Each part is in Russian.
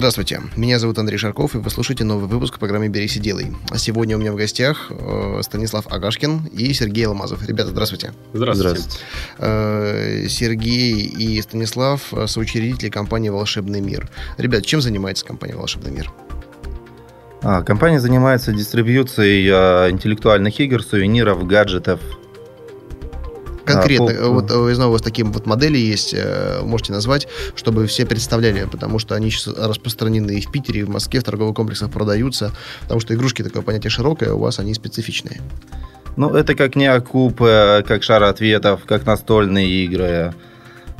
Здравствуйте, меня зовут Андрей Шарков, и вы слушаете новый выпуск программы «Берись и делай». А сегодня у меня в гостях э, Станислав Агашкин и Сергей Алмазов. Ребята, здравствуйте. Здравствуйте. здравствуйте. Э, Сергей и Станислав – соучредители компании «Волшебный мир». Ребят, чем занимается компания «Волшебный мир»? А, компания занимается дистрибьюцией а, интеллектуальных игр, сувениров, гаджетов, конкретно, а, вот я знаю, у вас такие вот модели есть, э, можете назвать, чтобы все представляли, потому что они сейчас распространены и в Питере, и в Москве, в торговых комплексах продаются, потому что игрушки такое понятие широкое, а у вас они специфичные. Ну, это как не окуп, э, как шар ответов, как настольные игры,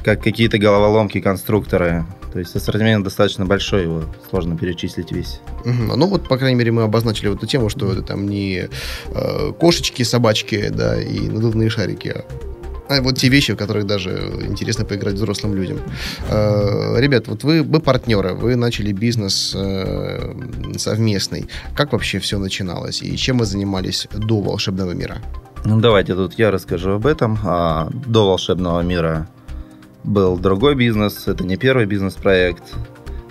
как какие-то головоломки, конструкторы. То есть ассортимент достаточно большой, его сложно перечислить весь. Угу. Ну вот, по крайней мере, мы обозначили вот эту тему, что это там не э, кошечки, собачки, да, и надувные шарики, а а вот те вещи, в которых даже интересно поиграть взрослым людям. Э, ребят, вот вы, вы партнеры, вы начали бизнес э, совместный. Как вообще все начиналось? И чем вы занимались до «Волшебного мира»? Ну, давайте тут я расскажу об этом. А, до «Волшебного мира» был другой бизнес. Это не первый бизнес-проект.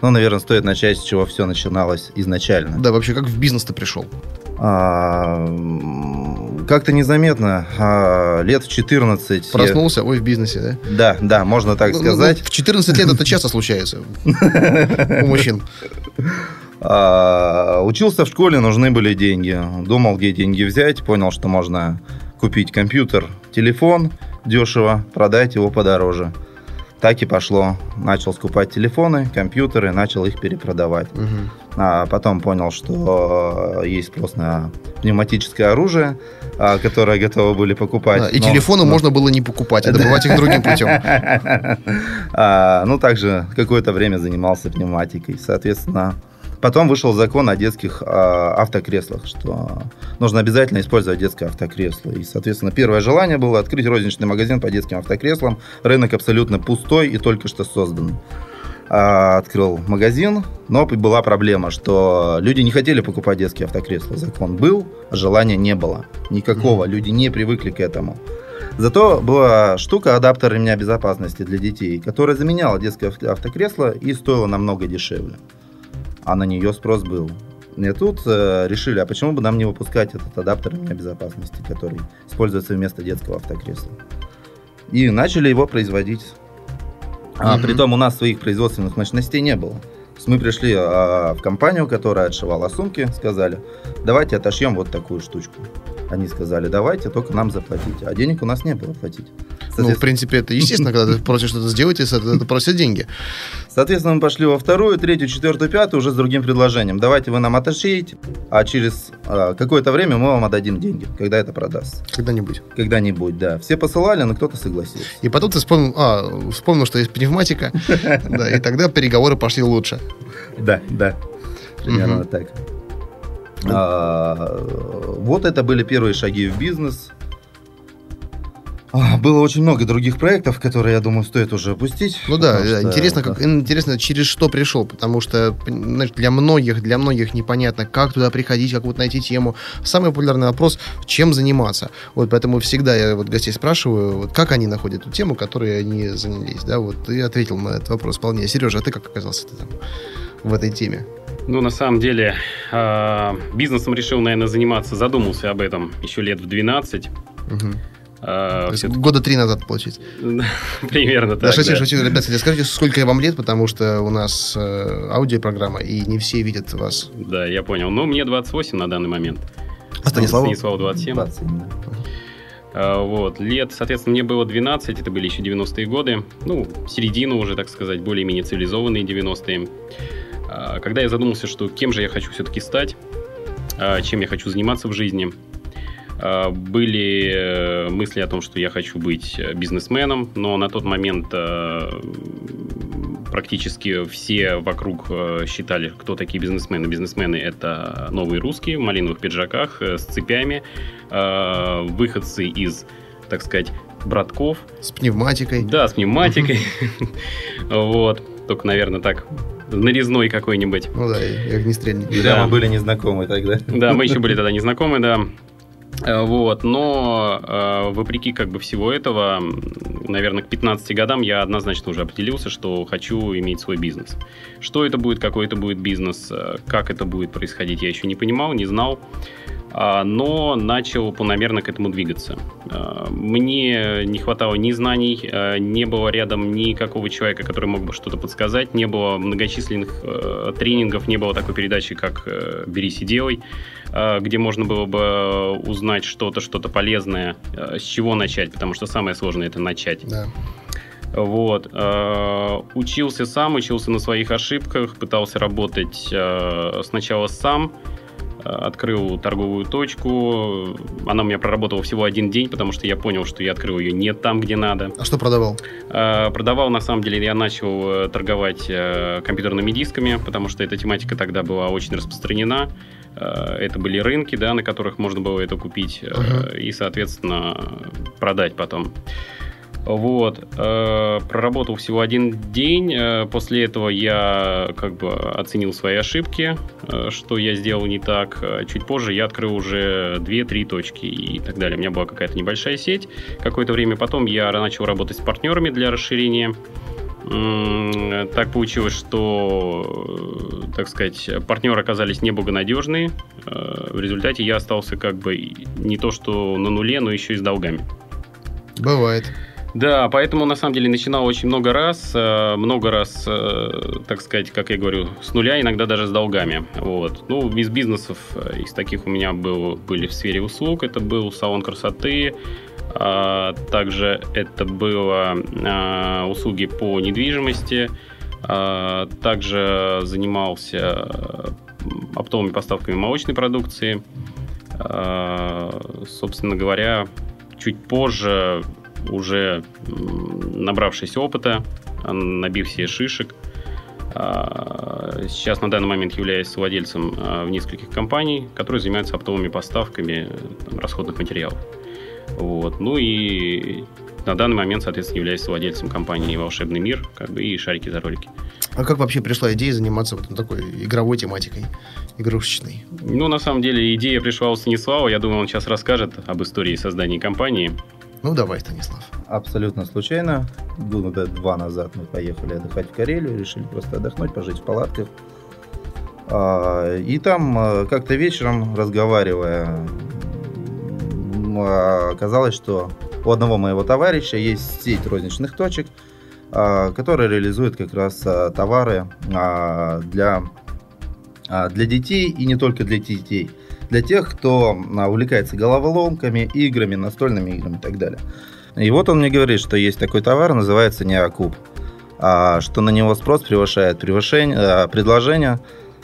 Ну, наверное, стоит начать, с чего все начиналось изначально. Да, вообще, как в бизнес ты пришел? А, как-то незаметно, а, лет в 14... Проснулся, ой, в бизнесе, да? Да, да, можно так ну, ну сказать. Ну, в 14 лет это часто случается у мужчин. А, учился в школе, нужны были деньги. Думал, где деньги взять. Понял, что можно купить компьютер, телефон дешево, продать его подороже. Так и пошло. Начал скупать телефоны, компьютеры, начал их перепродавать. Угу. А потом понял, что есть спрос на пневматическое оружие, а, которое готовы были покупать. Да, и но, телефоны но... можно было не покупать, а добывать их другим путем. А, ну, также какое-то время занимался пневматикой. Соответственно, Потом вышел закон о детских э, автокреслах, что нужно обязательно использовать детское автокресло. И, соответственно, первое желание было открыть розничный магазин по детским автокреслам. Рынок абсолютно пустой и только что создан. Э, открыл магазин, но была проблема, что люди не хотели покупать детские автокресла. Закон был, а желания не было. Никакого. Люди не привыкли к этому. Зато была штука адаптер ремня безопасности для детей, которая заменяла детское автокресло и стоила намного дешевле а на нее спрос был. И тут э, решили, а почему бы нам не выпускать этот адаптер ремня безопасности, который используется вместо детского автокресла. И начали его производить. А угу. притом у нас своих производственных мощностей не было. То есть мы пришли а, в компанию, которая отшивала сумки, сказали, давайте отошьем вот такую штучку. Они сказали, давайте, только нам заплатите. А денег у нас не было платить. Ну, в принципе, это естественно, когда ты просишь что-то сделать, это просят деньги. Соответственно, мы пошли во вторую, третью, четвертую, пятую уже с другим предложением. Давайте вы нам отошьете, а через а, какое-то время мы вам отдадим деньги, когда это продаст. Когда-нибудь. Когда-нибудь, да. Все посылали, но кто-то согласился. И потом ты вспомнил, а, вспомнил, что есть пневматика, да, и тогда переговоры пошли лучше. Да, да. Примерно так. А, вот это были первые шаги в бизнес. А, было очень много других проектов, которые, я думаю, стоит уже опустить. Ну да, что, интересно, как, интересно, через что пришел, потому что знаешь, для многих, для многих непонятно, как туда приходить, как вот найти тему. Самый популярный вопрос, чем заниматься. Вот поэтому всегда я вот гостей спрашиваю, вот как они находят ту тему, которой они занялись, да, вот ты ответил на этот вопрос вполне. Сережа, а ты как оказался там в этой теме? Ну, на самом деле, э, бизнесом решил, наверное, заниматься, задумался об этом еще лет в 12. Угу. А, все... Года три назад, получается. Примерно так, да. Шучу, шучу, ребят, скажите, сколько вам лет, потому что у нас э, аудиопрограмма, и не все видят вас. Да, я понял. Ну, мне 28 на данный момент. А Станиславу? Станиславу 27. 27 да. А, вот, лет, соответственно, мне было 12, это были еще 90-е годы, ну, середина уже, так сказать, более-менее цивилизованные 90-е. А, когда я задумался, что кем же я хочу все-таки стать, а, чем я хочу заниматься в жизни, были э, мысли о том, что я хочу быть бизнесменом, но на тот момент практически все вокруг считали, кто такие бизнесмены. Бизнесмены – это новые русские в малиновых пиджаках э, с цепями, выходцы из, так сказать, братков. С пневматикой. Да, с пневматикой. Вот. Только, наверное, так нарезной какой-нибудь. Ну да, и огнестрельник. Да, мы были незнакомы тогда. Да, мы еще были тогда незнакомы, да. Э, вот, но э, вопреки как бы всего этого, наверное, к 15 годам я однозначно уже определился, что хочу иметь свой бизнес. Что это будет, какой это будет бизнес, э, как это будет происходить, я еще не понимал, не знал. А, но начал планомерно к этому двигаться. А, мне не хватало ни знаний, а, не было рядом никакого человека, который мог бы что-то подсказать, не было многочисленных тренингов, не было такой передачи, как «Берись и делай», где можно было бы узнать что-то, что-то полезное, с чего начать, потому что самое сложное это начать. Да. Вот. Учился сам, учился на своих ошибках, пытался работать сначала сам, открыл торговую точку. Она у меня проработала всего один день, потому что я понял, что я открыл ее не там, где надо. А что продавал? А, продавал, на самом деле, я начал э, торговать э, компьютерными дисками, потому что эта тематика тогда была очень распространена. Э, это были рынки, да, на которых можно было это купить uh-huh. и, соответственно, продать потом. Вот. Э, проработал всего один день. Э, после этого я как бы оценил свои ошибки, э, что я сделал не так. Чуть позже я открыл уже 2-3 точки и так далее. У меня была какая-то небольшая сеть. Какое-то время потом я начал работать с партнерами для расширения. Так получилось, что, так сказать, партнеры оказались неблагонадежные. В результате я остался как бы не то что на нуле, но еще и с долгами. Бывает. Да, поэтому на самом деле начинал очень много раз, э, много раз, э, так сказать, как я говорю, с нуля, иногда даже с долгами. Вот. Ну, из бизнесов, э, из таких у меня был, были в сфере услуг, это был салон красоты, а, также это было а, услуги по недвижимости, а, также занимался оптовыми поставками молочной продукции. Собственно говоря, чуть позже уже набравшись опыта, набив себе шишек. А, сейчас на данный момент являюсь владельцем а, в нескольких компаний, которые занимаются оптовыми поставками там, расходных материалов. Вот. Ну и на данный момент, соответственно, являюсь владельцем компании «Волшебный мир» как бы, и «Шарики за ролики». А как вообще пришла идея заниматься вот такой игровой тематикой, игрушечной? Ну, на самом деле, идея пришла у Станислава. Я думаю, он сейчас расскажет об истории создания компании. Ну, давай, Станислав. Абсолютно случайно. Года два назад мы поехали отдыхать в Карелию, решили просто отдохнуть, пожить в палатках. А, и там а, как-то вечером, разговаривая, оказалось, что у одного моего товарища есть сеть розничных точек, а, которая реализует как раз товары для, для детей и не только для детей – для тех, кто а, увлекается головоломками, играми, настольными играми и так далее. И вот он мне говорит, что есть такой товар, называется неокуб, а, что на него спрос превышает превышение, а, предложение,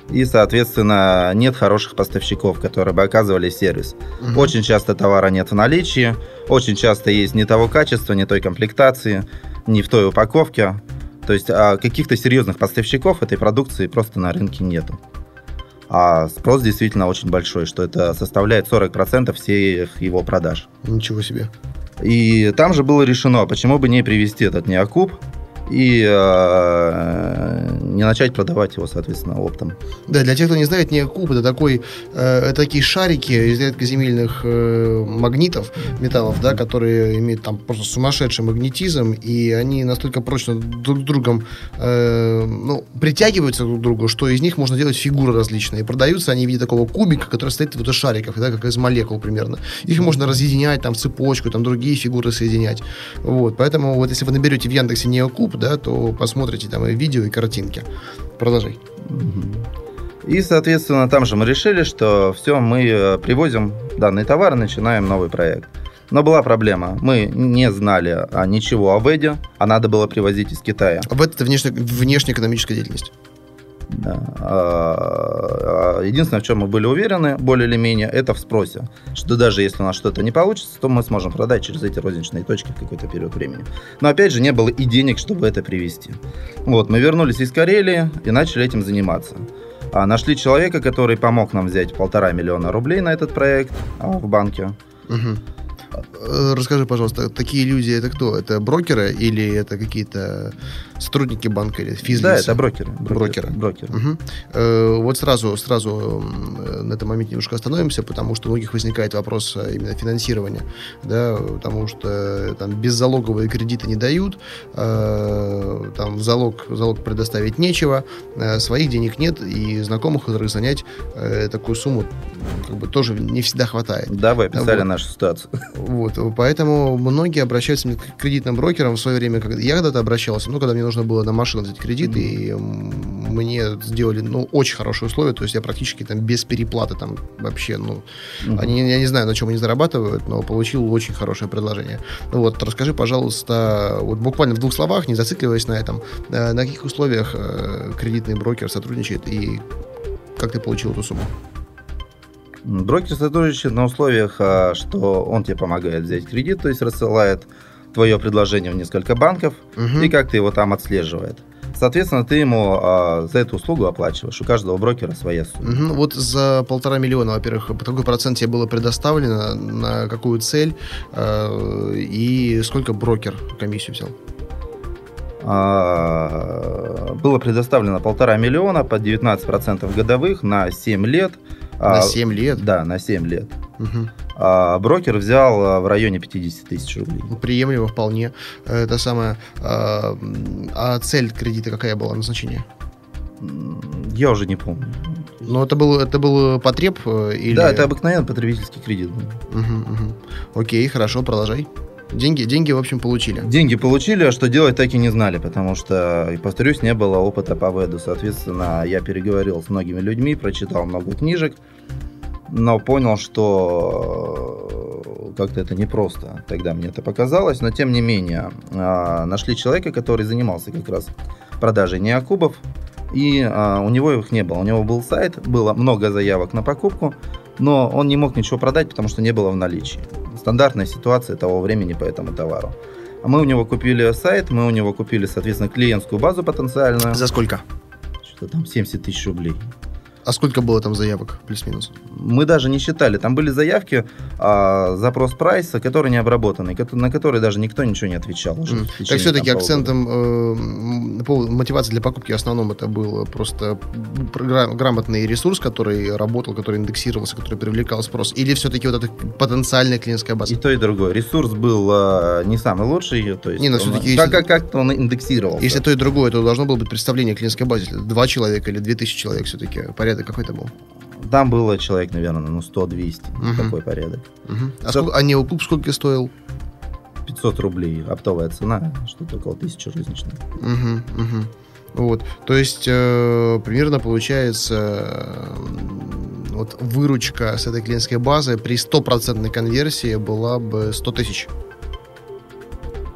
и, соответственно, нет хороших поставщиков, которые бы оказывали сервис. Угу. Очень часто товара нет в наличии, очень часто есть не того качества, не той комплектации, не в той упаковке. То есть каких-то серьезных поставщиков этой продукции просто на рынке нету. А спрос действительно очень большой, что это составляет 40% всех его продаж. Ничего себе. И там же было решено, почему бы не привести этот неокуб и э, не начать продавать его, соответственно, оптом. Да, для тех, кто не знает, неокуб это такой, э, такие шарики из редкоземельных э, магнитов, металлов, да, которые имеют там просто сумасшедший магнетизм, и они настолько прочно друг с другом э, ну, притягиваются друг к другу, что из них можно делать фигуры различные. Продаются они в виде такого кубика, который состоит вот из шариков, да, как из молекул примерно. Их можно разъединять там в цепочку, там другие фигуры соединять. Вот, поэтому вот если вы наберете в Яндексе неокуб, да, то посмотрите там и видео, и картинки. Продолжай. И, соответственно, там же мы решили, что все, мы э, привозим данный товар и начинаем новый проект. Но была проблема. Мы не знали а, ничего о ВЭДе, а надо было привозить из Китая. А ВЭД – это внешне, внешнеэкономическая деятельность. Да. А, а, единственное, в чем мы были уверены, более или менее, это в спросе. Что даже если у нас что-то не получится, то мы сможем продать через эти розничные точки в какой-то период времени. Но опять же, не было и денег, чтобы это привезти. Вот, мы вернулись из Карелии и начали этим заниматься. А нашли человека, который помог нам взять полтора миллиона рублей на этот проект в банке. Угу. Расскажи, пожалуйста, такие люди это кто? Это брокеры или это какие-то сотрудники банка или физлицы? Да, это брокеры. Брокеры. Брокеры. Мгм. Э, Вот сразу, сразу м, на этом моменте немножко остановимся, потому что у многих возникает вопрос э, именно финансирования, да, потому что э, там беззалоговые кредиты не дают, э, там залог, залог предоставить нечего, э, своих денег нет, и знакомых, которых занять э, такую сумму как бы тоже не всегда хватает. Да, вы описали Вот. нашу ситуацию. Вот, поэтому многие обращаются к кредитным брокерам в свое время, когда я когда-то обращался, ну, когда мне нужно было на машину взять кредит, и мне сделали, ну, очень хорошие условия, то есть я практически там без переплаты там вообще, ну, Мгм. они, я не знаю, на чем они зарабатывают, но получил очень хорошее предложение. Ну Вот, расскажи, пожалуйста, вот буквально в двух словах, не зацикливаясь на этом, э, на каких условиях э, кредитный брокер сотрудничает и как ты получил эту сумму? Брокер сотрудничает на условиях, а, что он тебе помогает взять кредит, то есть рассылает твое предложение в несколько банков, Мгм. и как-то его там отслеживает. Соответственно, ты ему а, за эту услугу оплачиваешь. У каждого брокера своя сумма. Мгм. Вот за полтора миллиона, во-первых, по какой процент тебе было предоставлено, на какую цель э, и сколько брокер комиссию взял? А, Было предоставлено полтора миллиона под 19% годовых на 7 лет. На А, 7 лет? Да, на 7 лет. Мгм. А брокер взял а, в районе 50 тысяч рублей. Ну, Приемлемо вполне. Э, Это самое. А а цель кредита какая была, назначение? Я уже не помню. Ну, это был, это был потреб э, или... Да, это обыкновенный потребительский кредит. Мгм, мгм. Окей, хорошо, продолжай. Деньги, деньги, в общем, получили. Деньги получили, а что делать так и не знали, потому что, и повторюсь, не было опыта по веду. Соответственно, я переговорил с многими людьми, прочитал много книжек, но понял, что э, как-то это непросто. Тогда мне это показалось, но тем не менее а, нашли человека, который занимался как раз продажей неокубов, и а, у него их не было. У него был сайт, было много заявок на покупку, но он не мог ничего продать, потому что не было в наличии. Стандартная ситуация того времени по этому товару. А мы у него купили сайт, мы у него купили, соответственно, клиентскую базу потенциальную. За сколько? Что-то там 70 тысяч рублей. А сколько было там заявок, плюс-минус? Мы даже не считали. Там были заявки, а, запрос прайса, который не обработанный, кото- на который даже никто ничего не отвечал. уже течение, Так все-таки там, акцентом э, м, по- мотивации для покупки в основном это был просто гра- грамотный ресурс, который работал, который индексировался, который привлекал спрос, или все-таки вот эта потенциальная клиентская база? И то, и другое. Ресурс был а, не самый лучший, то есть Не, но всё-таки как, как, как-то он индексировался. Если то и другое, то должно было быть представление клиентской базы. Два человека или две тысячи человек все-таки. Порядок какой-то был. Там было человек, наверное, ну 100-200, Мгм. такой порядок. Мгм. А, сколько, а неоклуб сколько стоил? 500 рублей оптовая цена, что-то около 1000 розничной. Мгм, мгм. Вот. То есть э, примерно получается э, вот выручка с этой клиентской базы при стопроцентной конверсии была бы 100 тысяч.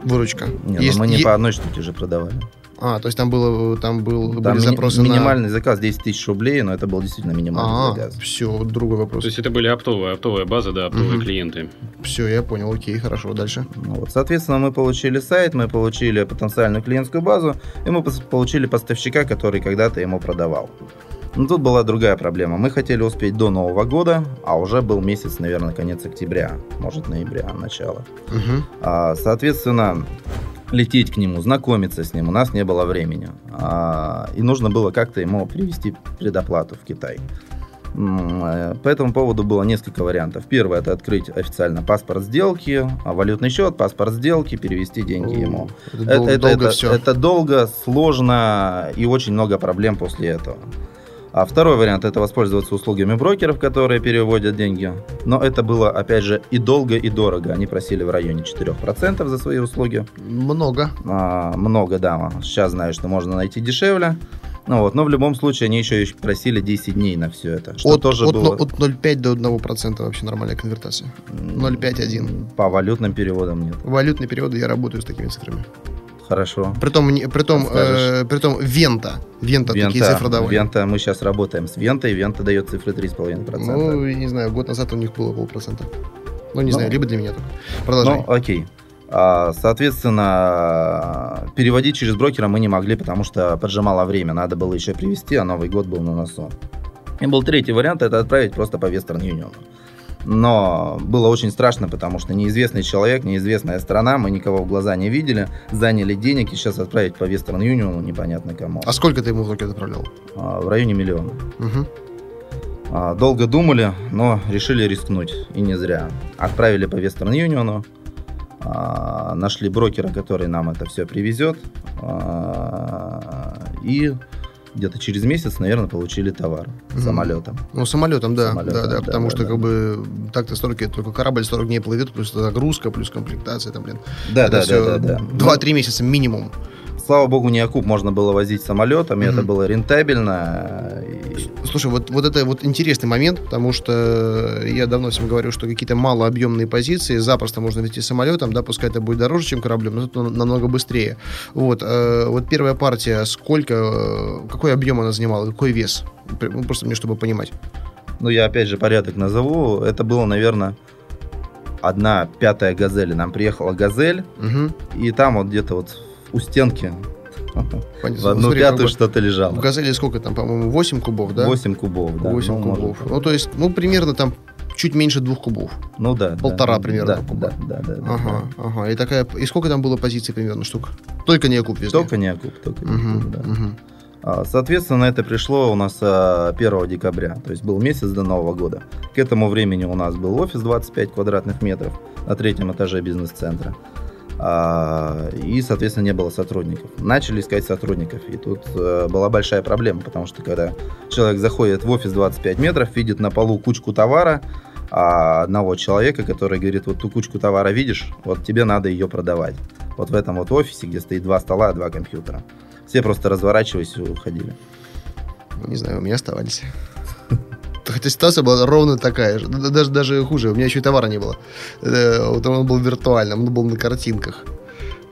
Выручка. Не, ну Если- мы не е- по одной штуке же продавали. А, то есть там было, там был, Там были ми- запросы минимальный заказ 10 тысяч рублей, но это был действительно минимальный на... А, заказ. все, другой вопрос. То есть это были оптовые, оптовая база, да, оптовые Мгм. клиенты. Все, я понял, окей, хорошо, дальше. Ну Вот, соответственно, мы получили сайт, мы получили потенциальную клиентскую базу, и мы получили поставщика, который когда-то ему продавал. Но тут была другая проблема. Мы хотели успеть до Нового года, а уже был месяц, наверное, конец октября, может, ноября, начало. Мгм. А, Соответственно, лететь к нему, знакомиться с ним у нас не было времени. А, И нужно было как-то ему привести предоплату в Китай. Э, По этому поводу было несколько вариантов. Первое это открыть официально паспорт сделки, а, валютный счет, паспорт сделки, перевести деньги ему. Это, Это, дол- это- долго это- это долго, сложно и очень много проблем после этого. А второй вариант это воспользоваться услугами брокеров, которые переводят деньги. Но это было, опять же, и долго, и дорого. Они просили в районе 4% за свои услуги. Много. А, много, да. Сейчас знаю, что можно найти дешевле. Ну вот, но в любом случае они еще просили 10 дней на все это. Что От, тоже от, было... от 0,5 до 1% вообще нормальная конвертация. 0,5-1. По валютным переводам нет. Валютные переводы я работаю с такими цифрами. Хорошо. Притом, притом, э, притом Вента. Вента, такие цифры давали. Вента, мы сейчас работаем с Вентой, Вента дает цифры 3,5%. Ну, не знаю, год назад у них было полпроцента. Ну, не Ну. знаю, либо для меня только. Продолжай. Ну, окей. А, Соответственно, переводить через брокера мы не могли, потому что поджимало время. Надо было еще привезти, а Новый год был на носу. И был третий вариант, это отправить просто по Western Union. Но было очень страшно, потому что неизвестный человек, неизвестная страна, мы никого в глаза не видели, заняли денег и сейчас отправить по Western Union непонятно кому. А сколько ты ему в итоге отправлял? А, В районе миллиона. А, Долго думали, но решили рискнуть. И не зря. Отправили по Western Union. а, Нашли брокера, который нам это все привезет. а, И где-то через месяц, наверное, получили товар самолетом. Ну, самолетом, да. Самолетом, да, да, да, потому да, что, да. как бы, так-то 40, только корабль 40 дней плывет, плюс загрузка, плюс комплектация, там, блин. Да, это да, все да, да, да. 2-3 месяца минимум. Слава богу, не окуп можно было возить самолетом, и Мгм. это было рентабельно. И- Слушай, вот, вот это вот интересный момент, потому что я давно всем говорю, что какие-то малообъемные позиции запросто можно вести самолетом, да, пускай это будет дороже, чем кораблем, но это намного быстрее. Вот, э, вот первая партия, сколько, э, какой объем она занимала, какой вес? Ну, просто мне, чтобы понимать. Ну, я опять же порядок назову. Это было, наверное, одна пятая газель. Нам приехала газель, Угу. и там вот где-то вот у стенки Понятно. в одну Смотри, пятую что-то лежало. В «Газели» сколько там, по-моему, 8 кубов, да? 8 кубов, да. 8 ну, кубов. Ну, то есть, ну, примерно там чуть меньше двух кубов. Ну да. да, полтора да, примерно Да, куба. да, да, да, да, Ага, ага. И такая. И сколько там было позиций примерно штук? Только не да. везде. Только не окуп, только не окуп, да. мгм. А, Соответственно, это пришло у нас а, 1 декабря, то есть был месяц до Нового года. К этому времени у нас был офис 25 квадратных метров на третьем этаже бизнес-центра. А, И, соответственно, не было сотрудников. Начали искать сотрудников. И тут э, была большая проблема, потому что когда человек заходит в офис 25 метров, видит на полу кучку товара, а одного человека, который говорит, вот ту кучку товара видишь, вот тебе надо ее продавать. Вот в этом вот офисе, где стоит два стола, два компьютера. Все просто разворачивались и уходили. Не знаю, у меня оставались. Хотя ситуация была ровно такая же. Да- Даже, даже хуже. У меня еще и товара не было. Э, Вот он был виртуальным, он был на картинках.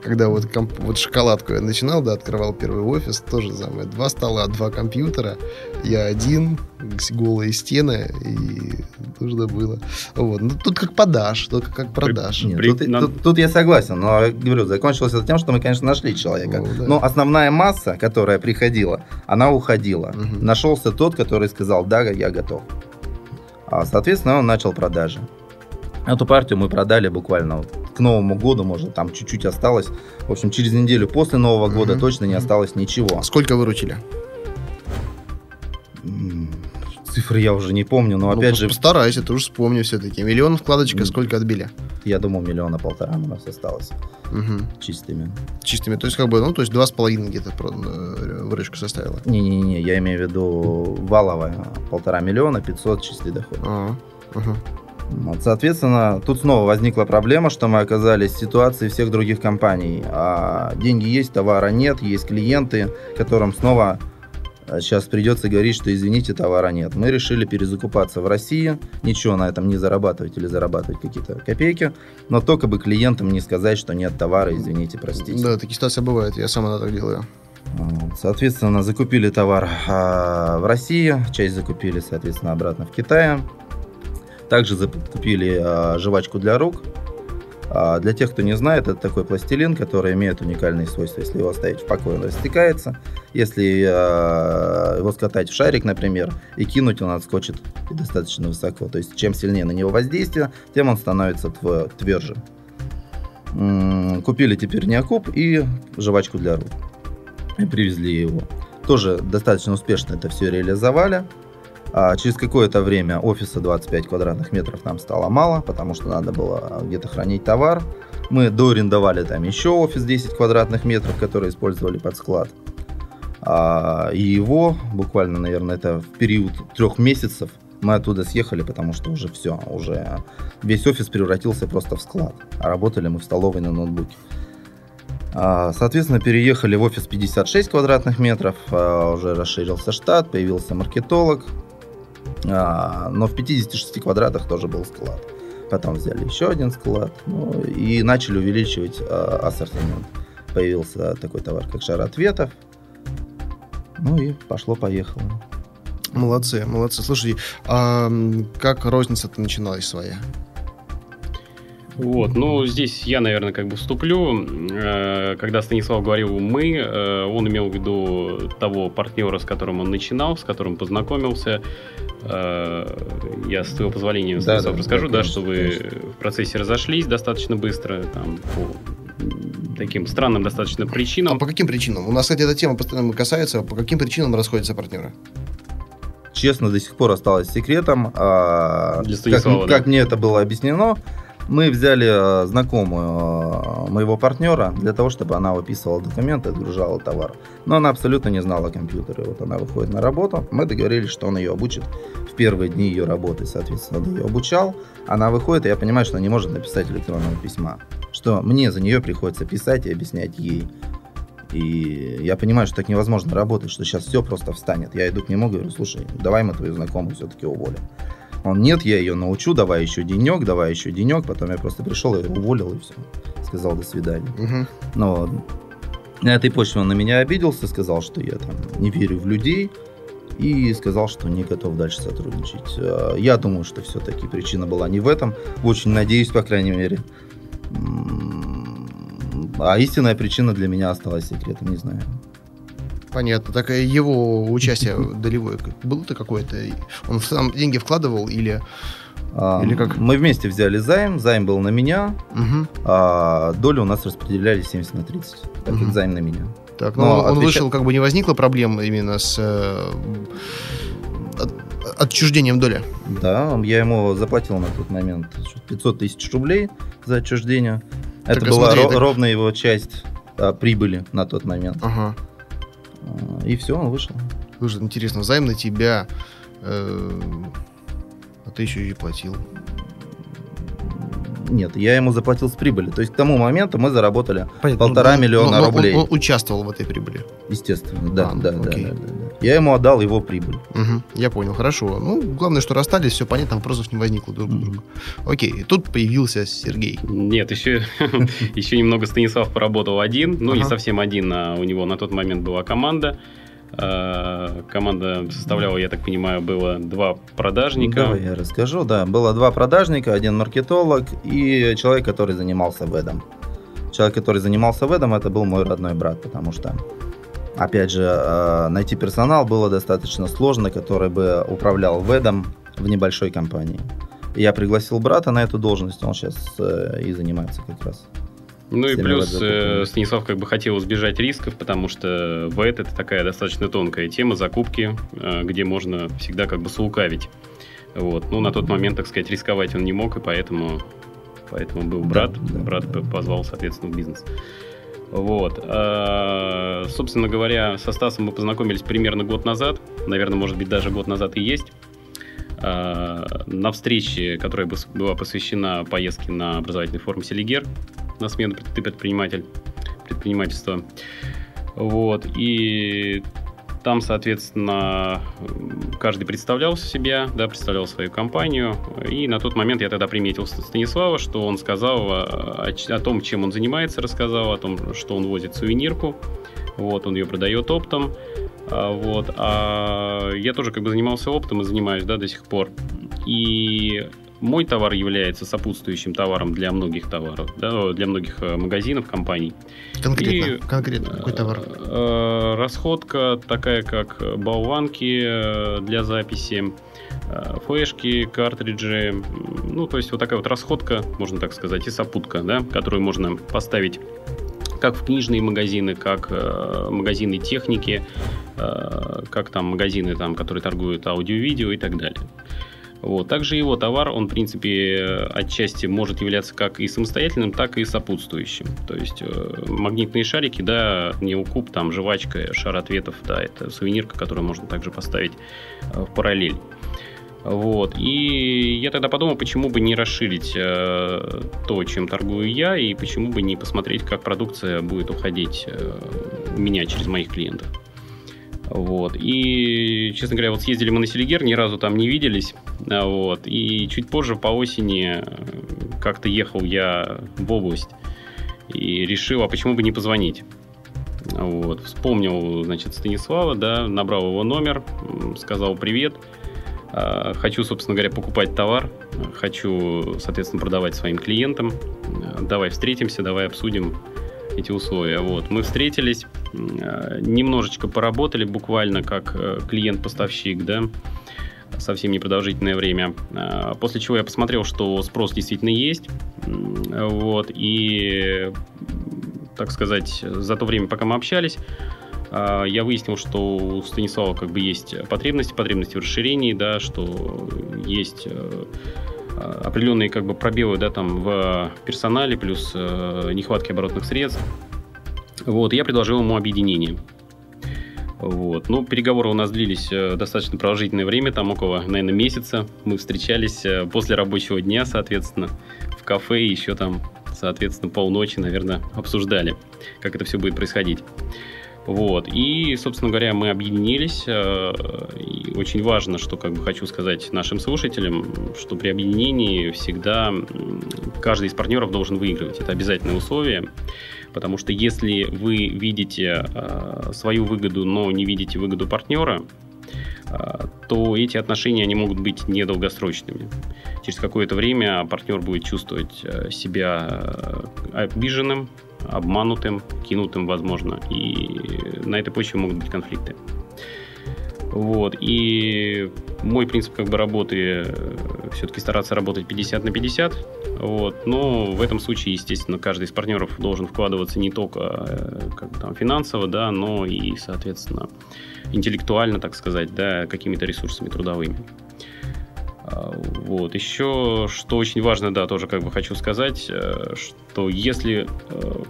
Когда вот, комп- вот шоколадку я начинал, да, открывал первый офис, тоже самое. Два стола, два компьютера, я один, голые стены, и нужно было. Вот. Ну, тут как подашь, только как продашь. Нет, При- тут, нам- тут- тут я согласен, но я говорю, закончилось это тем, что мы, конечно, нашли человека. Ну, да. Но основная масса, которая приходила, она уходила. Мгм. Нашелся тот, который сказал, да, я готов. А, соответственно, он начал продажи. Эту партию мы продали буквально вот к Новому году, может, там чуть-чуть осталось. В общем, через неделю после Нового года Мгм. точно не осталось ничего. Сколько выручили? Цифры я уже не помню, но Ну, опять же, Постарайся, ты уж вспомни все-таки. Миллион вкладочка, сколько отбили? я думал, миллиона полтора у нас осталось Мгм. чистыми. Чистыми. То есть, как бы, ну, то есть, два с половиной где-то э, выручка составила. Не-не-не, я имею в виду валовая. Полтора миллиона, 500 чистый доход. А, ага. Вот, соответственно, тут снова возникла проблема, что мы оказались в ситуации всех других компаний. А деньги есть, товара нет, есть клиенты, которым снова э, сейчас придется говорить, что извините, товара нет. Мы решили перезакупаться в России, ничего на этом не зарабатывать или зарабатывать какие-то копейки, но только бы клиентам не сказать, что нет товара, извините, простите. Да, такие ситуации бывают, я сам иногда так делаю. Соответственно, закупили товар а, в России, часть закупили, соответственно, обратно в Китае. Также закупили а, жвачку для рук. А, Для тех, кто не знает, это такой пластилин, который имеет уникальные свойства. Если его оставить в покое, он растекается. Если а, его скатать в шарик, например, и кинуть, он отскочит достаточно высоко. То есть, чем сильнее на него воздействие, тем он становится тв- тверже. Купили теперь неокуп и жвачку для рук. И привезли его. Тоже достаточно успешно это все реализовали. А через какое-то время офиса 25 квадратных метров нам стало мало, потому что надо было где-то хранить товар. Мы доарендовали там еще офис 10 квадратных метров, который использовали под склад. А, и его буквально, наверное, это в период трех месяцев мы оттуда съехали, потому что уже все, уже весь офис превратился просто в склад. А работали мы в столовой на ноутбуке. А, Соответственно, переехали в офис 56 квадратных метров, а, уже расширился штат, появился маркетолог, А, но в 56 квадратах тоже был склад. Потом взяли еще один склад ну, и начали увеличивать а, ассортимент. Появился такой товар, как шар ответов. Ну и пошло-поехало. Молодцы, молодцы. Слушай, а как розница-то начиналась своя? Вот, ну, здесь я, наверное, как бы вступлю. Э, когда Станислав говорил «мы», э, он имел в виду того партнера, с которым он начинал, с которым познакомился. Э, я, с твоего позволения, Станислав, да, расскажу, да, да, что вы в процессе разошлись достаточно быстро, там, по таким странным достаточно причинам. А по каким причинам? У нас, кстати, эта тема постоянно касается. По каким причинам расходятся партнеры? Честно, до сих пор осталось секретом. А, Для Станислава, как, да? как мне это было объяснено, мы взяли э, знакомую э, моего партнера для того, чтобы она выписывала документы, отгружала товар. Но она абсолютно не знала компьютера. Вот она выходит на работу, мы договорились, что он ее обучит в первые дни ее работы. Соответственно, он ее обучал. Она выходит, и я понимаю, что она не может написать электронного письма. Что мне за нее приходится писать и объяснять ей. И я понимаю, что так невозможно работать, что сейчас все просто встанет. Я иду к нему, говорю, слушай, давай мы твою знакомую все-таки уволим. Он, нет, я ее научу, давай еще денек, давай еще денек. Потом я просто пришел и уволил, и все. Сказал, до свидания. Угу. Но на этой почве он на меня обиделся, сказал, что я там не верю в людей и сказал, что не готов дальше сотрудничать. А, я думаю, что все-таки причина была не в этом. Очень надеюсь, по крайней мере. А истинная причина для меня осталась секретом, не знаю. Понятно. Так его участие долевое было-то какое-то? Он сам деньги вкладывал или... А, или как? Мы вместе взяли займ, займ был на меня, угу. а доли у нас распределяли 70 на 30, так угу. как займ на меня. Так, но, но он отвеча... вышел, как бы не возникла проблем именно с э, от, отчуждением доли? Да, я ему заплатил на тот момент 500 тысяч рублей за отчуждение. Так, Это а была смотри, ро- это... ровная его часть а, прибыли на тот момент. Ага. И все, он вышел. Слушай, интересно, займ на тебя, э, а ты еще и платил. Нет, я ему заплатил с прибыли. То есть к тому моменту мы заработали Понятно. полтора ну, миллиона но, рублей. Он, он участвовал в этой прибыли. Естественно, да, а, да, да, да, да. Я ему отдал его прибыль. Угу, я понял, хорошо. Ну, главное, что расстались, все понятно, вопросов не возникло друг к другу. Окей, тут появился Сергей. Нет, еще, еще немного Станислав поработал один. Ну, ага. не совсем один, а у него на тот момент была команда. А, команда составляла, я так понимаю, было два продажника. Давай я расскажу, да. Было два продажника, один маркетолог и человек, который занимался ведом. Человек, который занимался ведом, это был мой родной брат, потому что, опять же, а, найти персонал было достаточно сложно, который бы управлял ведом в небольшой компании. Я пригласил брата на эту должность, он сейчас э, и занимается как раз. Ну и плюс э, Станислав как бы хотел избежать рисков, потому что ВЭТ это такая достаточно тонкая тема закупки, э, где можно всегда как бы слукавить. Вот. Ну, на тот момент, так сказать, рисковать он не мог, и поэтому, поэтому был брат. Да, брат да. позвал, соответственно, в бизнес. Вот. А, собственно говоря, со Стасом мы познакомились примерно год назад. Наверное, может быть, даже год назад и есть. А, на встрече, которая была посвящена поездке на образовательный форум Селигер, на смену ты предприниматель, предпринимательства. Вот, и там, соответственно, каждый представлял себя, да, представлял свою компанию. И на тот момент я тогда приметил Станислава, что он сказал о, о том, чем он занимается, рассказал о том, что он возит сувенирку. Вот, он ее продает оптом. А, вот, а я тоже как бы занимался оптом и занимаюсь, да, до сих пор. И мой товар является сопутствующим товаром для многих товаров, да, для многих э, магазинов, компаний. Конкретно, и, конкретно какой товар? Э, расходка такая, как болванки э, для записи, флешки, картриджи, ну, то есть вот такая вот расходка, можно так сказать, и сопутка, да, которую можно поставить как в книжные магазины, как э, магазины техники, э, как там магазины, там, которые торгуют аудио-видео и так далее. Вот. Также его товар, он, в принципе, отчасти может являться как и самостоятельным, так и сопутствующим. То есть э, магнитные шарики, да, не укуп, там жвачка, шар ответов, да, это сувенирка, которую можно также поставить э, в параллель. Вот. И я тогда подумал, почему бы не расширить э, то, чем торгую я, и почему бы не посмотреть, как продукция будет уходить э, у меня через моих клиентов. Вот. И, честно говоря, вот съездили мы на Селигер, ни разу там не виделись. А, вот. И чуть позже, по осени, как-то ехал я в область и решил, а почему бы не позвонить. Вот. Вспомнил, значит, Станислава, да, набрал его номер, сказал привет. Э, хочу, собственно говоря, покупать товар, хочу, соответственно, продавать своим клиентам. Э, давай встретимся, давай обсудим эти условия. Вот. Мы встретились, немножечко поработали, буквально как клиент-поставщик, да, совсем непродолжительное время. После чего я посмотрел, что спрос действительно есть. Вот, и, так сказать, за то время, пока мы общались, я выяснил, что у Станислава как бы есть потребности, потребности в расширении, да, что есть э, определенные как бы пробелы, да, там в персонале, плюс э, нехватки оборотных средств. Вот, я предложил ему объединение. Вот. Ну, переговоры у нас длились э, достаточно продолжительное время, там около, наверное, месяца. Мы встречались после рабочего дня, соответственно, в кафе, еще там, соответственно, полночи, наверное, обсуждали, как это все будет происходить. Вот. И, собственно говоря, мы объединились. Э, и очень важно, что как бы хочу сказать нашим слушателям, что при объединении всегда каждый из партнеров должен выигрывать. Это обязательное условие. Потому что если вы видите э, свою выгоду, но не видите выгоду партнера, э, то эти отношения они могут быть недолгосрочными. Через какое-то время партнер будет чувствовать себя обиженным, обманутым, кинутым, возможно, и на этой почве могут быть конфликты. Вот. И мой принцип как бы работы э, все-таки стараться работать 50 на 50. Вот. Но в этом случае, естественно, каждый из партнеров должен вкладываться не только э, как там, финансово, да, но и, соответственно, интеллектуально, так сказать, да, какими-то ресурсами трудовыми. Вот. Еще, что очень важно, да, тоже как бы хочу сказать, э, что если э,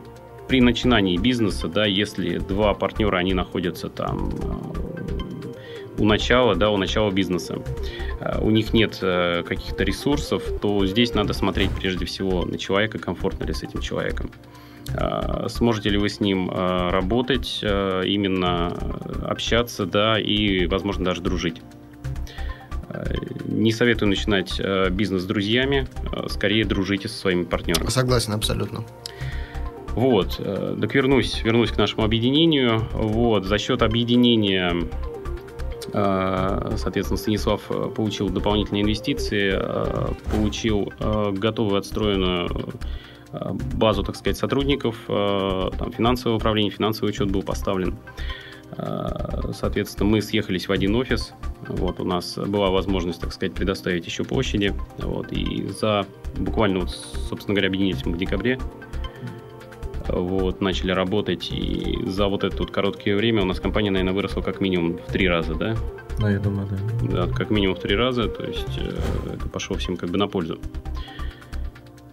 при начинании бизнеса, да, если два партнера, они находятся там э, у начала, да, у начала бизнеса, у них нет каких-то ресурсов, то здесь надо смотреть прежде всего на человека, комфортно ли с этим человеком. Сможете ли вы с ним работать, именно общаться, да, и, возможно, даже дружить. Не советую начинать э, бизнес с друзьями, э, скорее дружите со своими партнерами. Согласен, абсолютно. Вот, э, так вернусь, вернусь к нашему объединению. Вот, за счет объединения, соответственно, Станислав получил дополнительные инвестиции, получил готовую отстроенную базу, так сказать, сотрудников, там, финансовое управление, финансовый учет был поставлен. Э, соответственно, мы съехались в один офис. Вот, у нас была возможность, так сказать, предоставить еще площади. Вот, и за буквально, вот, собственно говоря, объединились мы в декабре. Вот, начали работать, и за вот это вот короткое время у нас компания, наверное, выросла как минимум в три раза, да? Да, я думаю, да. Да, как минимум в три раза, то есть э, это пошло всем как бы на пользу.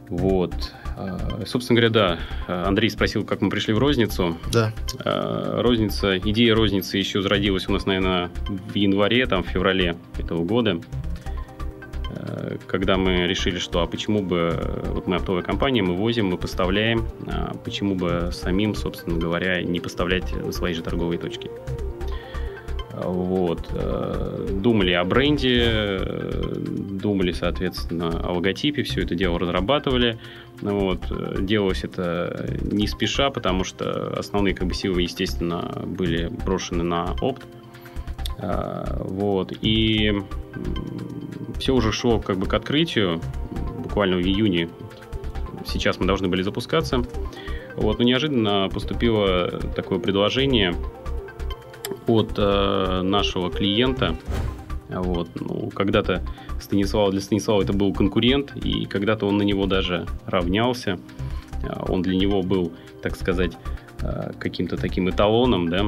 Вот. А, собственно говоря, да, Андрей спросил, как мы пришли в розницу. Да. А, розница, идея розницы еще зародилась у нас, наверное, в январе, там, в феврале этого года, а, когда мы решили, что а почему бы, вот мы оптовая компания, мы возим, мы поставляем, а почему бы самим, собственно говоря, не поставлять на свои же торговые точки. Вот. Э, думали о бренде, э, думали, соответственно, о логотипе, все это дело разрабатывали. Вот. Делалось это не спеша, потому что основные как бы, силы, естественно, были брошены на опт. Э, вот. И все уже шло как бы к открытию, буквально в июне. Сейчас мы должны были запускаться. Вот, но неожиданно поступило такое предложение от э, нашего клиента. Вот, ну, когда-то Станислав, для Станислава это был конкурент, и когда-то он на него даже равнялся. А, он для него был, так сказать, э, каким-то таким эталоном, да.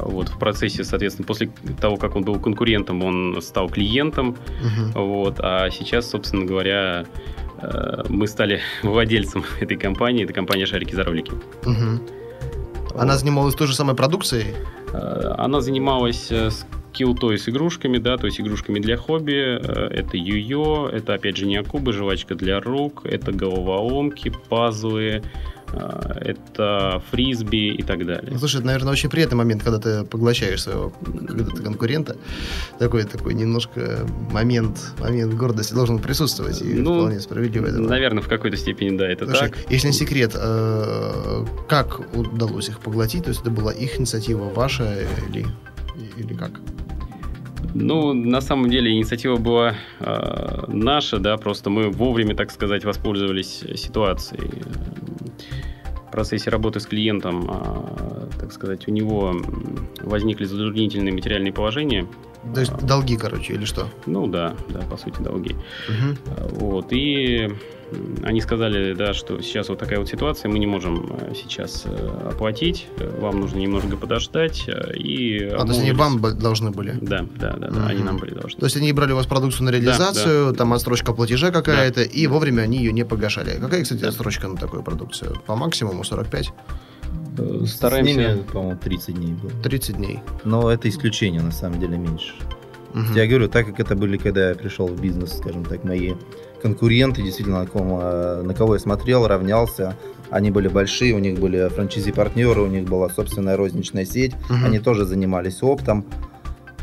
Вот в процессе, соответственно, после того, как он был конкурентом, он стал клиентом. Uh-huh. Вот, а сейчас, собственно говоря, э, мы стали владельцем этой компании. Это компания Шарики за ролики. Uh-huh. Она занималась той же самой продукцией? Э, она занималась э, скилл-той с игрушками, да, то есть игрушками для хобби. Э, это юйо, это опять же неокубы, жвачка для рук, это головоломки, пазлы, это фрисби и так далее. Ну, слушай, это, наверное, очень приятный момент, когда ты поглощаешь своего конкурента. Такой, такой немножко момент, момент гордости должен присутствовать. И ну, вполне справедливо. Это наверное, в какой-то степени, да, это слушай, так. Если не секрет, как удалось их поглотить? То есть это была их инициатива, ваша или, или как? Ну, на самом деле инициатива была э, наша, да, просто мы вовремя, так сказать, воспользовались ситуацией. В процессе работы с клиентом, э, так сказать, у него возникли затруднительные материальные положения. То есть долги, короче, или что? Ну да, да, по сути, долги. Угу. Вот, и они сказали, да, что сейчас вот такая вот ситуация, мы не можем э, сейчас э, оплатить, вам нужно немного подождать. Э, и а, то есть они вам должны были? Да, да, да, да они нам были должны. То есть они брали у вас продукцию на реализацию, да, да. там отсрочка платежа какая-то, да. и вовремя они ее не погашали. Какая, кстати, да. отсрочка на такую продукцию? По максимуму 45? Стараемся... С ними, по-моему, 30 дней было. 30 дней. Но это исключение, на самом деле, меньше. Угу. Я говорю, так как это были, когда я пришел в бизнес, скажем так, мои конкуренты, действительно, на, ком, э, на кого я смотрел, равнялся. Они были большие, у них были франчайзи-партнеры, у них была собственная розничная сеть, угу. они тоже занимались оптом.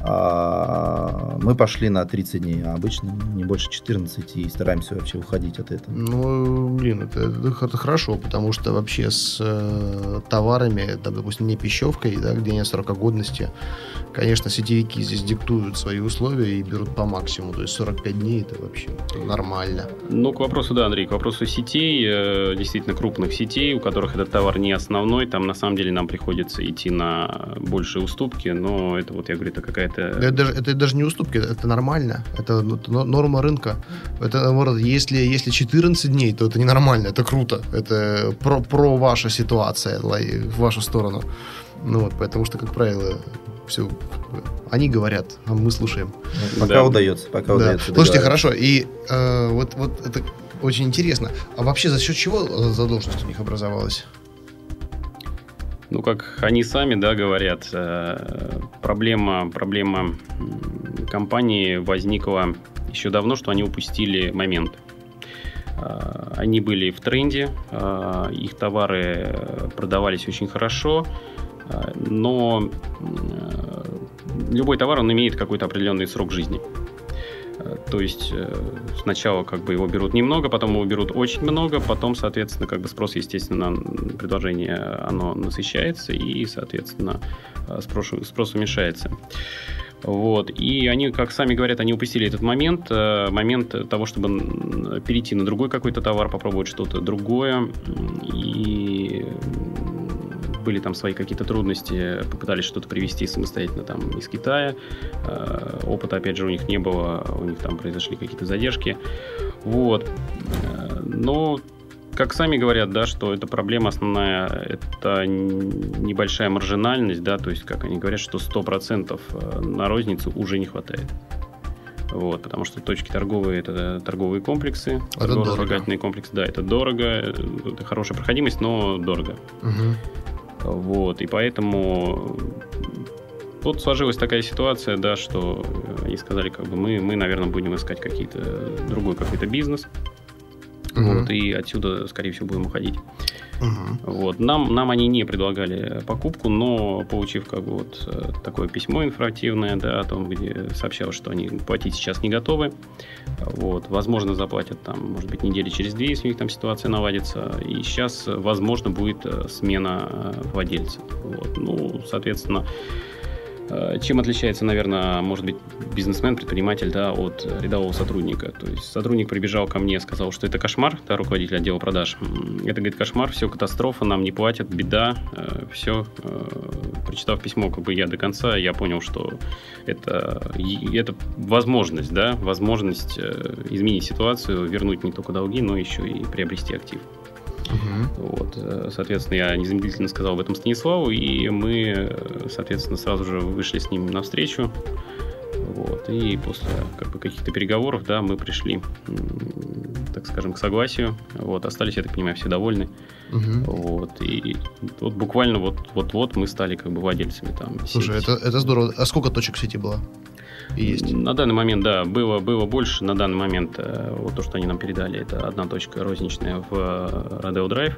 А, мы пошли на 30 дней, а обычно не больше 14, и стараемся вообще уходить от этого. Ну, блин, это, это хорошо, потому что вообще с э, товарами, там, допустим, не пищевкой, да, где нет срока годности, конечно, сетевики здесь диктуют свои условия и берут по максимуму. То есть 45 дней это вообще нормально. Ну, к вопросу, да, Андрей, к вопросу сетей, э, действительно крупных сетей, у которых этот товар не основной, там на самом деле нам приходится идти на большие уступки, но это вот, я говорю, это какая-то это... Это, это даже не уступки, это нормально. Это, это норма рынка. Это, наоборот, если, если 14 дней, то это ненормально, это круто. Это про, про ваша ситуация, в вашу сторону. Ну вот, потому что, как правило, все они говорят, а мы слушаем. Пока да. удается, пока да. удается. Слушайте, хорошо. И э, вот, вот это очень интересно. А вообще за счет чего задолженность у них образовалась? Ну, как они сами, да, говорят, э, проблема, проблема компании возникла еще давно, что они упустили момент. Э, они были в тренде, э, их товары продавались очень хорошо, но любой товар, он имеет какой-то определенный срок жизни. То есть э, сначала как бы его берут немного, потом его берут очень много, потом, соответственно, как бы спрос, естественно, предложение оно насыщается и, соответственно, э, спрос, спрос уменьшается. Вот. И они, как сами говорят, они упустили этот момент, э, момент того, чтобы перейти на другой какой-то товар, попробовать что-то другое. И были там свои какие-то трудности, попытались что-то привезти самостоятельно там из Китая. Э, опыта, опять же, у них не было, у них там произошли какие-то задержки. Вот. Э, но как сами говорят, да, что эта проблема основная, это небольшая маржинальность, да, то есть, как они говорят, что 100% э, на розницу уже не хватает. Вот, потому что точки торговые это торговые комплексы, торгово-развлекательные комплексы, да, это дорого, это хорошая проходимость, но дорого. Угу. Вот, и поэтому вот сложилась такая ситуация, да, что они сказали, как бы мы, мы наверное, будем искать какие-то другой какой-то бизнес. Угу. Вот, и отсюда, скорее всего, будем уходить. Угу. Вот. Нам, нам они не предлагали покупку, но получив как бы вот э, такое письмо информативное, да, о том, где сообщалось, что они платить сейчас не готовы, вот, возможно, заплатят там, может быть, недели через две, если у них там ситуация наладится, и сейчас, возможно, будет э, смена э, владельца. Вот. Ну, соответственно, Э, чем отличается, наверное, может быть, бизнесмен, предприниматель, да, от рядового сотрудника? То есть сотрудник прибежал ко мне, сказал, что это кошмар, да, руководитель отдела продаж. Это, говорит, кошмар, все, катастрофа, нам не платят, беда, э, все. Э, прочитав письмо, как бы я до конца, я понял, что это, это возможность, да, возможность изменить ситуацию, вернуть не только долги, но еще и приобрести актив. Угу. Вот, э, соответственно, я незамедлительно сказал об этом Станиславу, и мы, э, соответственно, сразу же вышли с ним навстречу. Вот, и после как бы, каких-то переговоров, да, мы пришли, так скажем, к согласию. Вот, остались, я так понимаю, все довольны. Угу. Вот, и вот буквально вот-вот мы стали как бы владельцами там. Слушай, это, это здорово. А сколько точек сети было? Есть? На данный момент, да, было, было больше. На данный момент э, вот то, что они нам передали, это одна точка розничная в э, Родео Драйв.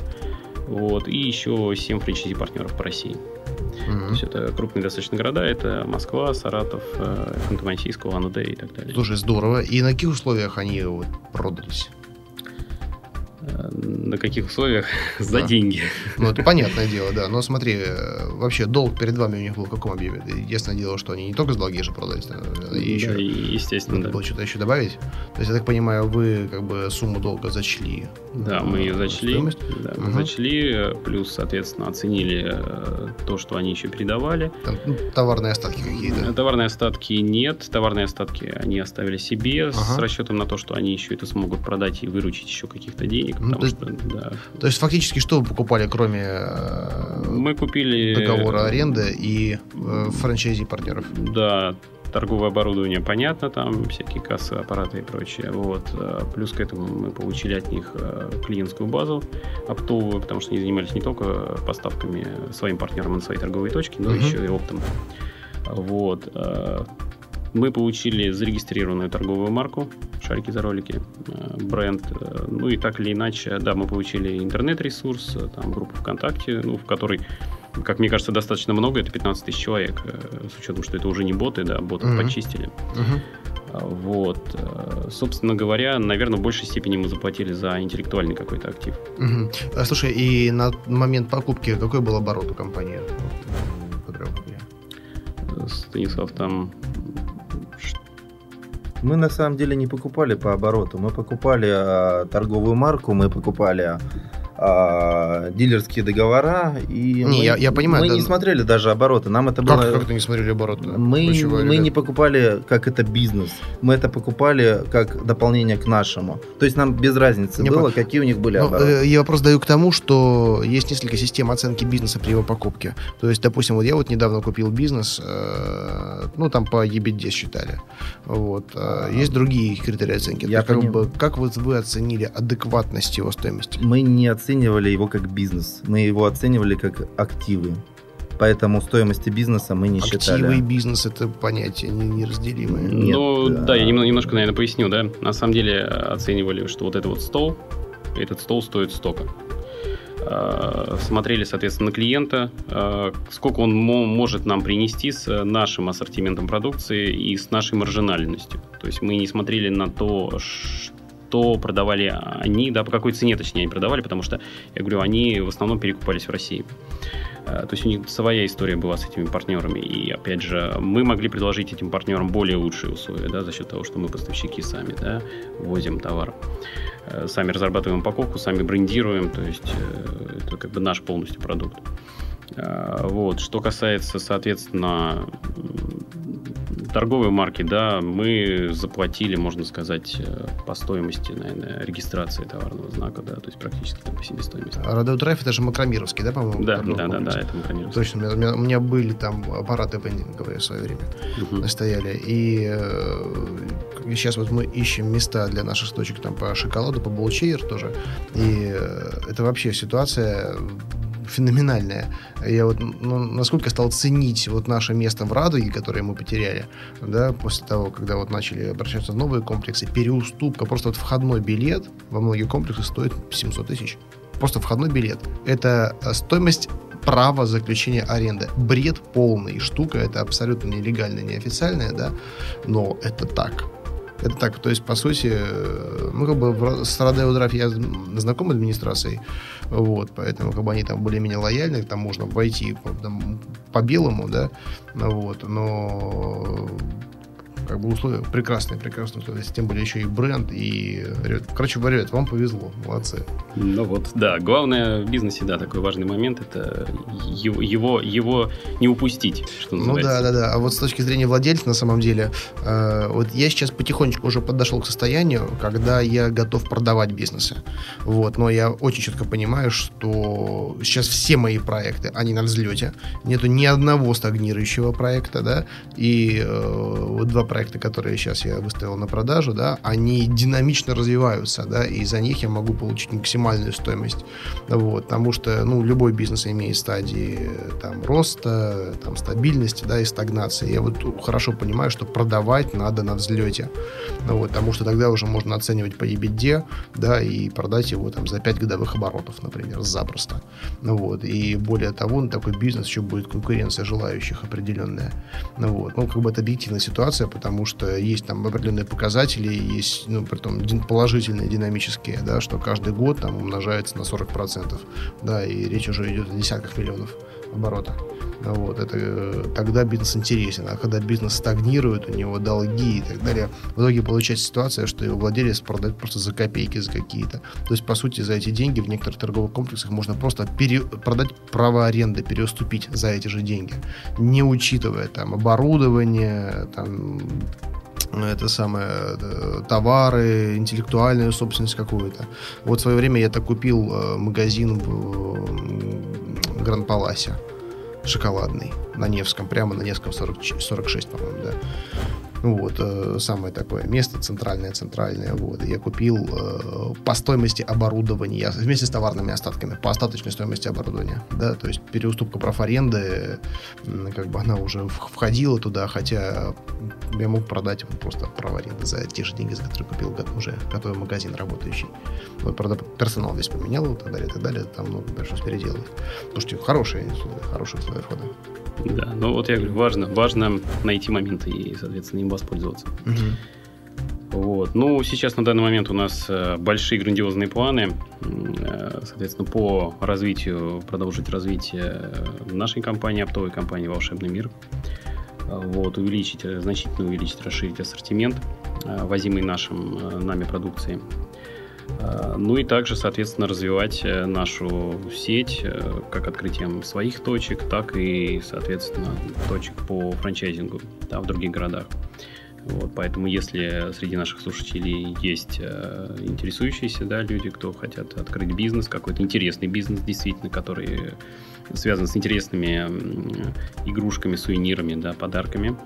Вот, и еще 7 франчайзи-партнеров по России. Mm-hmm. То есть это крупные достаточно города, это Москва, Саратов, э, Ханты-Мансийск, Улан-Удэ и так далее. Слушай, здорово. И на каких условиях они вот продались? Э, на каких условиях? За Да. деньги. Ну, это понятное дело, да. Но смотри, э, вообще долг перед вами у них был в каком объеме? Единственное дело, что они не только с долги же продались, э, и еще Да, естественно, надо да. было что-то еще добавить. То есть, я так понимаю, вы как бы сумму долга зачли. Да, мы ее зачли. стоимость? Да, мы Мгм. зачли, плюс, соответственно, оценили то, что они еще передавали. Там, ну, товарные остатки какие-то. Товарные остатки нет. Товарные остатки они оставили себе с Ага. расчетом на то, что они еще это смогут продать и выручить еще каких-то денег. Ну, потому то что, да. То есть, фактически, что вы покупали, кроме э, Мы купили... договора аренды и э, франчайзи партнеров? Да, торговое оборудование, понятно, там всякие кассы, аппараты и прочее. Вот. э, Плюс к этому мы получили от них э, клиентскую базу оптовую, потому что они занимались не только поставками своим партнерам на свои торговые точки, но Мгм. еще и оптом. Вот. Мы получили зарегистрированную торговую марку «Шарики за ролики», э, бренд. э, Ну и так или иначе, да, мы получили интернет-ресурс, э, там группу ВКонтакте, ну, в которой, как мне кажется, достаточно много, это 15 тысяч человек, с учетом, что это уже не боты, да, ботов Мгм. почистили. А, Вот. Собственно говоря, наверное, в большей степени мы заплатили за интеллектуальный какой-то актив. Мгм. А, Слушай, и на момент покупки какой был оборот у компании? Станислав, там... Мы на самом деле не покупали по обороту. Мы покупали а, торговую марку, мы покупали а, дилерские договора. И Не, мы, я- я понимаю, Мы да. не смотрели даже обороты. Нам это Как, было... как-то не смотрели оборот? Мы, мы не покупали как это бизнес. Мы это покупали как дополнение к нашему. То есть нам без разницы Не было, по- какие у них были Ну, обороты. э, я вопрос даю к тому, что есть несколько систем оценки бизнеса при его покупке. То есть, допустим, вот я вот недавно купил бизнес, э, ну, там по EBITDA считали. Вот. э, Есть другие критерии оценки. Я есть, как, бы, как вот вы оценили адекватность его стоимости? Мы не оценивали его как бизнес. Мы его оценивали как активы. Поэтому стоимости бизнеса мы не Активы и считали. бизнес это понятия не- неразделимые. Нет, ну, да. да, я немного, немножко, наверное, поясню, да. На самом деле э, оценивали, что вот это вот стол, этот стол стоит столько. Э, Смотрели, соответственно, на клиента, э, сколько он мо- может нам принести с нашим ассортиментом продукции и с нашей маржинальностью. То есть мы не смотрели на то, что продавали они, да, по какой цене, точнее, они продавали, потому что, я говорю, они в основном перекупались в России. Э, То есть у них своя история была с этими партнерами. И опять же, мы могли предложить этим партнерам более лучшие условия, да, за счет того, что мы поставщики сами, да, возим товар. Э, Сами разрабатываем упаковку, сами брендируем, то есть э, это как бы наш полностью продукт. Вот. Что касается, соответственно, торговой марки, да, мы заплатили, можно сказать, э, по стоимости, наверное, регистрации товарного знака, да, то есть практически там по себестоимости. Родео Драйв это же Макромировский, да, по-моему? Да, да, да, да, это конечно. Точно, у меня, у меня- были там аппараты вендинговые в свое время. Мгм. стояли. И сейчас вот мы ищем места для наших точек там по шоколаду, по булчейр тоже. И э, это вообще ситуация феноменальная. Я вот, ну, насколько стал ценить вот наше место в Радуге, которое мы потеряли, да, после того, когда вот начали обращаться в новые комплексы, переуступка, просто вот входной билет во многие комплексы стоит 700 тысяч. Просто входной билет. Это э, стоимость право заключения аренды. Бред полный. Штука это абсолютно нелегальная, неофициальная, да, но это так. Это так, то есть, по сути, э, ну, как бы с Родео Драйв я знаком администрацией, вот, поэтому, как бы они там более-менее лояльны, там можно войти по, там, по белому, да, вот, но как бы условия прекрасные, прекрасные условия, тем более еще и бренд, и, короче говоря, это вам повезло, молодцы. Ну вот, да, главное в бизнесе, да, такой важный момент, это его, его, его не упустить, что Ну называется. да, да, да. А вот с точки зрения владельца, на самом деле, э, вот я сейчас потихонечку уже подошел к состоянию, когда я готов продавать бизнесы. Вот, но я очень четко понимаю, что сейчас все мои проекты, они на взлете. Нету ни одного стагнирующего проекта, да. И э, вот два проекта, которые сейчас я выставил на продажу, да, они динамично развиваются, да, и за них я могу получить максимальную стоимость. Вот, потому что, ну, любой бизнес имеет стадии э, там роста, там стабильности, да, и стагнации. Я вот хорошо понимаю, что продавать надо на взлете. Ну, вот, потому что тогда уже можно оценивать по EBITDA, да, и продать его там за 5 годовых оборотов, например, запросто. Ну, вот, и более того, на такой бизнес еще будет конкуренция желающих определенная. Ну, вот, ну, как бы это объективная ситуация, потому потому что есть там определенные показатели, есть, ну, при том положительные, динамические, да, что каждый год там умножается на 40%, да, и речь уже идет о десятках миллионов оборота. Вот, это тогда бизнес интересен. А когда бизнес стагнирует, у него долги и так далее, в итоге получается ситуация, что его владелец продает просто за копейки, за какие-то. То есть, по сути, за эти деньги в некоторых торговых комплексах можно просто пере... продать право аренды, переуступить за эти же деньги, не учитывая там оборудование, там это самое э, товары, интеллектуальную собственность какую-то. Вот в свое время я так купил э, магазин в Гран-Паласе шоколадный на Невском, прямо на Невском 40, 46, по-моему, да. Вот, э, самое такое место, центральное-центральное. Вот. Я купил э, по стоимости оборудования, вместе с товарными остатками, по остаточной стоимости оборудования. Да, то есть переуступка прав аренды, как бы она уже входила туда, хотя я мог продать вот просто прав аренды за те же деньги, за которые купил уже готовый магазин работающий. Вот, правда, персонал здесь поменял и так далее, и так далее. Там много пришлось переделывать. Слушайте, хорошие, хорошие условия входа. Да, ну вот я говорю, важно, важно найти момент и, соответственно, им воспользоваться. Угу. Вот. Ну, сейчас на данный момент у нас э, большие грандиозные планы, э, соответственно, по развитию, продолжить развитие нашей компании, оптовой компании «Волшебный мир». Вот, увеличить, значительно увеличить, расширить ассортимент, э, возимый нашим, нами продукции. Э, ну и также, соответственно, развивать э, нашу сеть э, как открытием своих точек, так и, соответственно, точек по франчайзингу да, в других городах. Вот, поэтому, если среди наших слушателей есть э, интересующиеся да, люди, кто хотят открыть бизнес, какой-то интересный бизнес, действительно, который связан с интересными игрушками, сувенирами, да, подарками,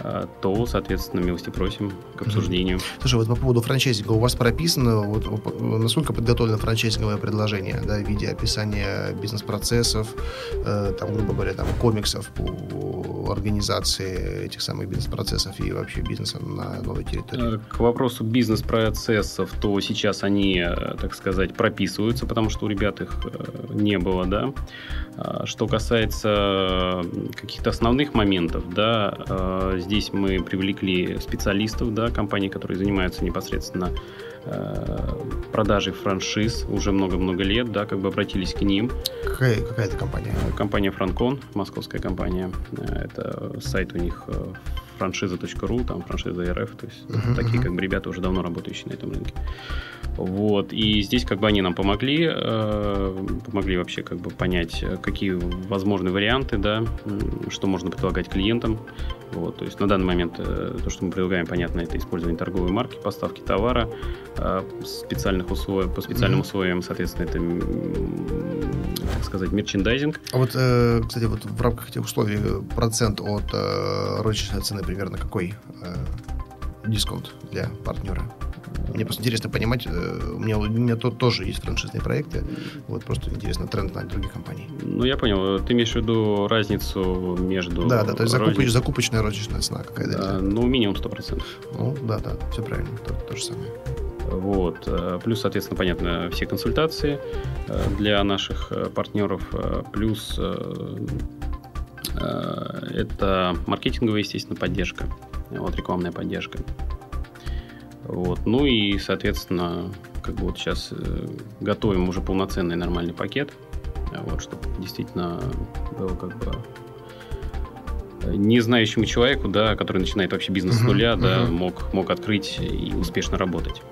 э, то, соответственно, милости просим к обсуждению. Слушай, вот по поводу франчайзинга, у вас прописано, вот, насколько подготовлено франчайзинговое предложение, да, в виде описания бизнес-процессов, э, там, грубо говоря, там, комиксов по организации этих самых бизнес-процессов и вообще бизнесом на новой территории? Э, к вопросу бизнес-процессов, то сейчас они, э, так сказать, прописываются, потому что у ребят их э, не было, да. А, что касается каких-то основных моментов, да, здесь мы привлекли специалистов, да, компаний, которые занимаются непосредственно продажей франшиз уже много-много лет, да, как бы обратились к ним. Какая, какая это компания? Компания Франкон, московская компания. Это сайт у них франшиза.ру, там франшиза РФ, то есть uh-huh, такие как бы ребята уже давно работающие на этом рынке. Вот, и здесь как бы они нам помогли, э, помогли вообще как бы понять, какие возможны варианты, да, что можно предлагать клиентам. Вот, то есть на данный момент э, то, что мы предлагаем, понятно, это использование торговой марки, поставки товара, э, специальных условий, по специальным mm-hmm. условиям, соответственно, это, так сказать, мерчендайзинг. А вот, э, кстати, вот в рамках этих условий процент от э, розничной цены примерно какой э, дисконт для партнера? Мне просто интересно понимать, э, у меня, у меня тут тоже есть франшизные проекты, вот просто интересно тренд на других компаний. Ну, я понял, ты имеешь в виду разницу между... Да, да, то есть закупоч, рознич... закупочная розничная цена какая-то. Да, ну, минимум 100%. Ну, да, да, все правильно, то, то же самое. Вот. Э, плюс, соответственно, понятно, все консультации э, для наших партнеров. Плюс это маркетинговая, естественно, поддержка. Вот рекламная поддержка. Вот. Ну и, соответственно, как бы вот сейчас э, готовим уже полноценный нормальный пакет, вот, чтобы действительно было как бы э, не знающему человеку, да, который начинает вообще бизнес с нуля, uh-huh. да, мог, мог открыть и успешно работать.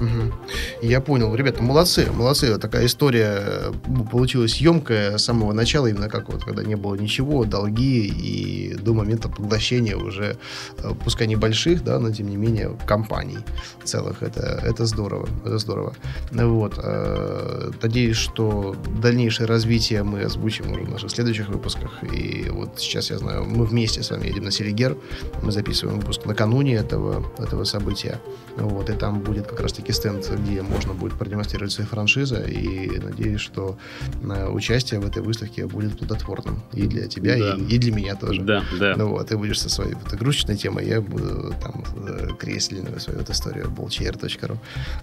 Угу. Я понял. Ребята, молодцы, молодцы. Такая история э, получилась емкая с самого начала, именно как вот, когда не было ничего, долги и до момента поглощения уже, э, пускай небольших, да, но тем не менее компаний целых. Это, это здорово, это здорово. Вот. Э, надеюсь, что дальнейшее развитие мы озвучим уже в наших следующих выпусках. И вот сейчас, я знаю, мы вместе с вами едем на Селигер. Мы записываем выпуск накануне этого, этого события. Вот. И там будет как раз-таки яркий стенд, где можно будет продемонстрировать свои франшизы, и надеюсь, что э, участие в этой выставке будет плодотворным и для тебя, да. и, и для меня тоже. Да, да. Ну вот, ты будешь со своей вот, игрушечной темой, я буду там э, кресельную свою вот историю bolchair.ru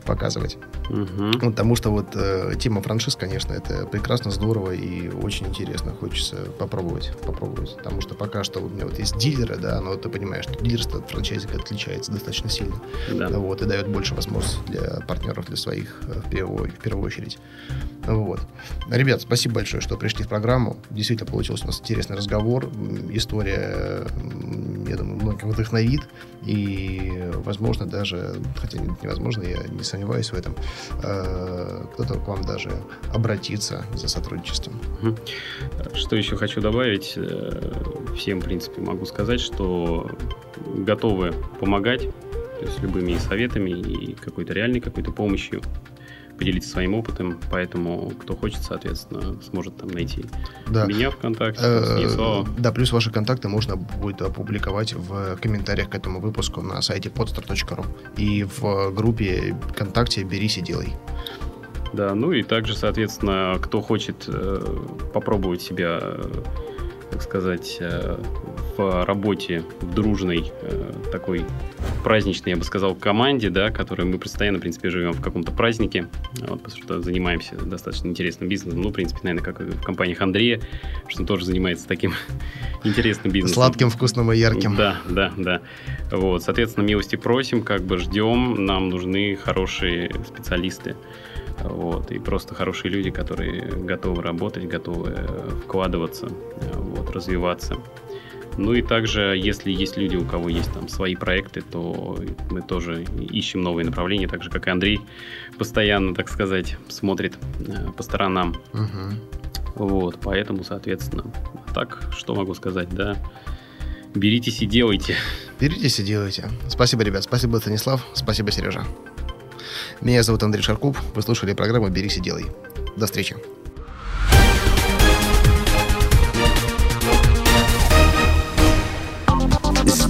показывать. Угу. Потому что вот э, тема франшиз, конечно, это прекрасно, здорово и очень интересно. Хочется попробовать, попробовать. Потому что пока что у меня вот есть дилеры, да, но ты понимаешь, что дилерство от франчайзинга отличается достаточно сильно. Да. Вот, и дает больше возможностей для партнеров, для своих э, в первую, в первую очередь. Вот. Ребят, спасибо большое, что пришли в программу. Действительно получился у нас интересный разговор. История, я думаю, многих вдохновит. И, возможно, даже, хотя невозможно, я не сомневаюсь в этом, э, кто-то к вам даже обратится за сотрудничеством. Что еще хочу добавить? Э, всем, в принципе, могу сказать, что готовы помогать, то есть любыми советами и какой-то реальной какой-то помощью поделиться своим опытом, поэтому кто хочет, соответственно, сможет там найти да. меня ВКонтакте, э, Да, плюс ваши контакты можно будет опубликовать в комментариях к этому выпуску на сайте podstar.ru и в группе ВКонтакте «Берись и делай». Да, ну и также, соответственно, кто хочет э, попробовать себя, так сказать, э, в работе в дружной э, такой праздничной, я бы сказал, команде, да, которой мы постоянно, в принципе, живем в каком-то празднике, вот, потому что занимаемся достаточно интересным бизнесом. Ну, в принципе, наверное, как в компаниях Андрея, что он тоже занимается таким интересным бизнесом. Сладким, вкусным и ярким. Да, да, да. Вот, соответственно, милости просим, как бы ждем, нам нужны хорошие специалисты. Вот, и просто хорошие люди, которые готовы работать, готовы вкладываться, вот, развиваться. Ну и также, если есть люди, у кого есть там свои проекты, то мы тоже ищем новые направления, так же, как и Андрей постоянно, так сказать, смотрит э, по сторонам. Угу. Вот, поэтому, соответственно, так, что могу сказать, да, беритесь и делайте. Беритесь и делайте. Спасибо, ребят, спасибо, Станислав, спасибо, Сережа. Меня зовут Андрей Шарков, вы слушали программу «Берись и делай». До встречи.